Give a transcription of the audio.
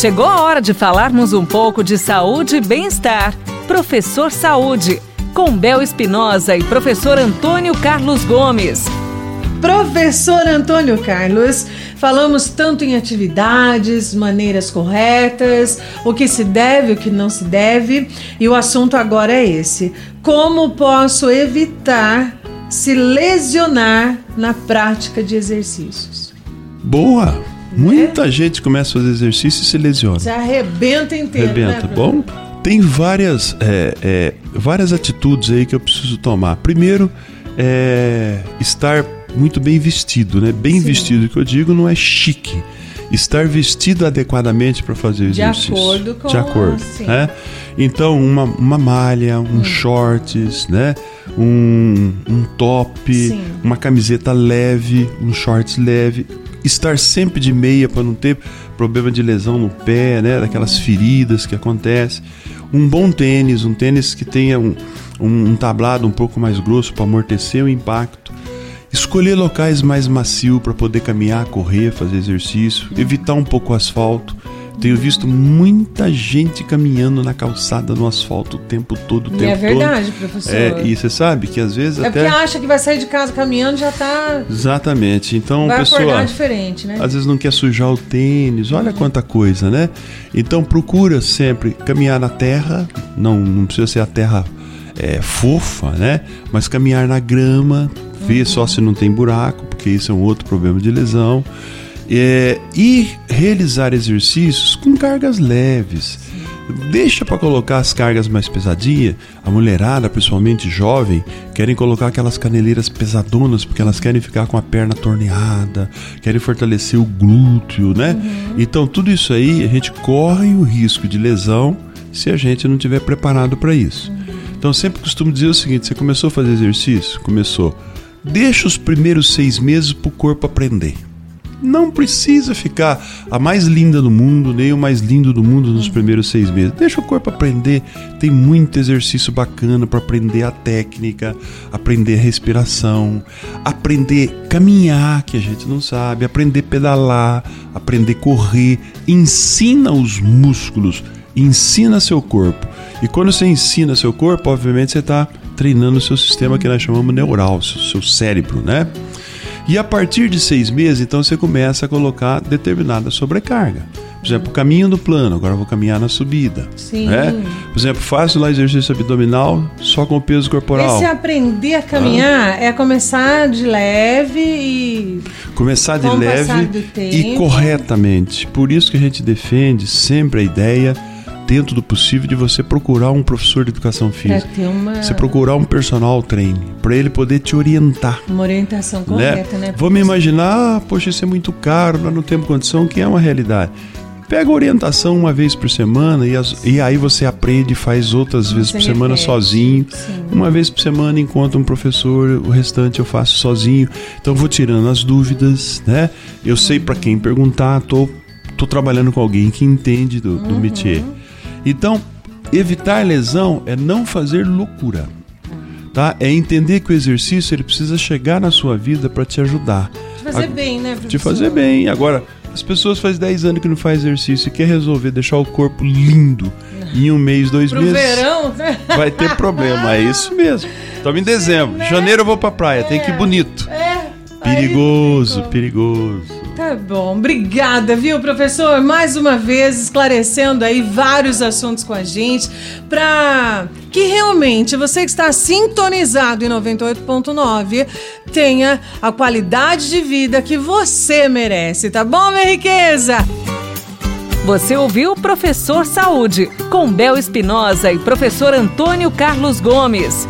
Chegou a hora de falarmos um pouco de saúde e bem-estar. Professor Saúde, com Bel Espinosa e professor Antônio Carlos Gomes. Professor Antônio Carlos, falamos tanto em atividades, maneiras corretas, o que se deve, o que não se deve, e o assunto agora é esse: como posso evitar se lesionar na prática de exercícios? Boa! Muita é? gente começa a fazer exercício e se lesiona. Se arrebenta inteiro. Arrebenta. Né, Bom, tem várias, é, é, várias atitudes aí que eu preciso tomar. Primeiro, é estar muito bem vestido, né? Bem Sim. vestido que eu digo não é chique. Estar vestido adequadamente para fazer o de exercício. Acordo com de acordo assim. né? Então, uma, uma malha, um hum. shorts, né? Um, um top, Sim. uma camiseta leve, um shorts leve. Estar sempre de meia para não ter problema de lesão no pé, né? Daquelas feridas que acontecem. Um bom tênis, um tênis que tenha um, um, um tablado um pouco mais grosso para amortecer o impacto Escolher locais mais macios para poder caminhar, correr, fazer exercício, evitar um pouco o asfalto. Tenho visto muita gente caminhando na calçada no asfalto o tempo todo, o tempo é verdade, todo. professor. É, e você sabe que às vezes é até... porque acha que vai sair de casa caminhando já tá... Exatamente. Então, vai pessoa... diferente, né? Às vezes não quer sujar o tênis, olha uhum. quanta coisa, né? Então, procura sempre caminhar na terra, não, não precisa ser a terra é, fofa, né? Mas caminhar na grama, ver só se não tem buraco, porque isso é um outro problema de lesão. É, e realizar exercícios com cargas leves. Deixa para colocar as cargas mais pesadinhas. A mulherada, principalmente jovem, querem colocar aquelas caneleiras pesadonas porque elas querem ficar com a perna torneada, querem fortalecer o glúteo, né? Uhum. Então, tudo isso aí a gente corre o risco de lesão se a gente não tiver preparado para isso. Uhum. Então, sempre costumo dizer o seguinte: você começou a fazer exercício? Começou Deixa os primeiros seis meses para o corpo aprender. Não precisa ficar a mais linda do mundo, nem o mais lindo do mundo nos primeiros seis meses. Deixa o corpo aprender. Tem muito exercício bacana para aprender a técnica, aprender a respiração, aprender caminhar, que a gente não sabe, aprender pedalar, aprender correr. Ensina os músculos, ensina seu corpo. E quando você ensina seu corpo, obviamente você está treinando o seu sistema que nós chamamos neural, seu cérebro, né? E a partir de seis meses, então você começa a colocar determinada sobrecarga. Por exemplo, caminho do plano, agora eu vou caminhar na subida. Sim. Né? Por exemplo, faço lá exercício abdominal só com o peso corporal. Esse aprender a caminhar ah. é começar de leve e. Começar de leve e corretamente. Por isso que a gente defende sempre a ideia dentro do possível, de você procurar um professor de educação física. Uma... Você procurar um personal trainer, para ele poder te orientar. Uma orientação correta, né? né Vamos imaginar, poxa, isso é muito caro, nós não temos condição, que é uma realidade. Pega orientação uma vez por semana e, as, e aí você aprende e faz outras vezes por semana sozinho. Sim. Uma vez por semana encontra um professor, o restante eu faço sozinho. Então vou tirando as dúvidas, né? Eu sei para quem perguntar, tô, tô trabalhando com alguém que entende do, do uhum. métier. Então, evitar lesão é não fazer loucura. Tá? É entender que o exercício ele precisa chegar na sua vida para te ajudar. Te fazer a, bem, né, professor? Te fazer bem. Agora, as pessoas faz 10 anos que não faz exercício e quer resolver deixar o corpo lindo em um mês, dois Pro meses. verão, né? Vai ter problema, é isso mesmo. Estamos em dezembro. Né? Janeiro eu vou pra praia, é, tem que ir bonito. É. Perigoso, perigoso. Tá bom, obrigada, viu, professor? Mais uma vez esclarecendo aí vários assuntos com a gente, para que realmente você que está sintonizado em 98.9 tenha a qualidade de vida que você merece, tá bom, minha riqueza? Você ouviu Professor Saúde, com Bel Espinosa e professor Antônio Carlos Gomes.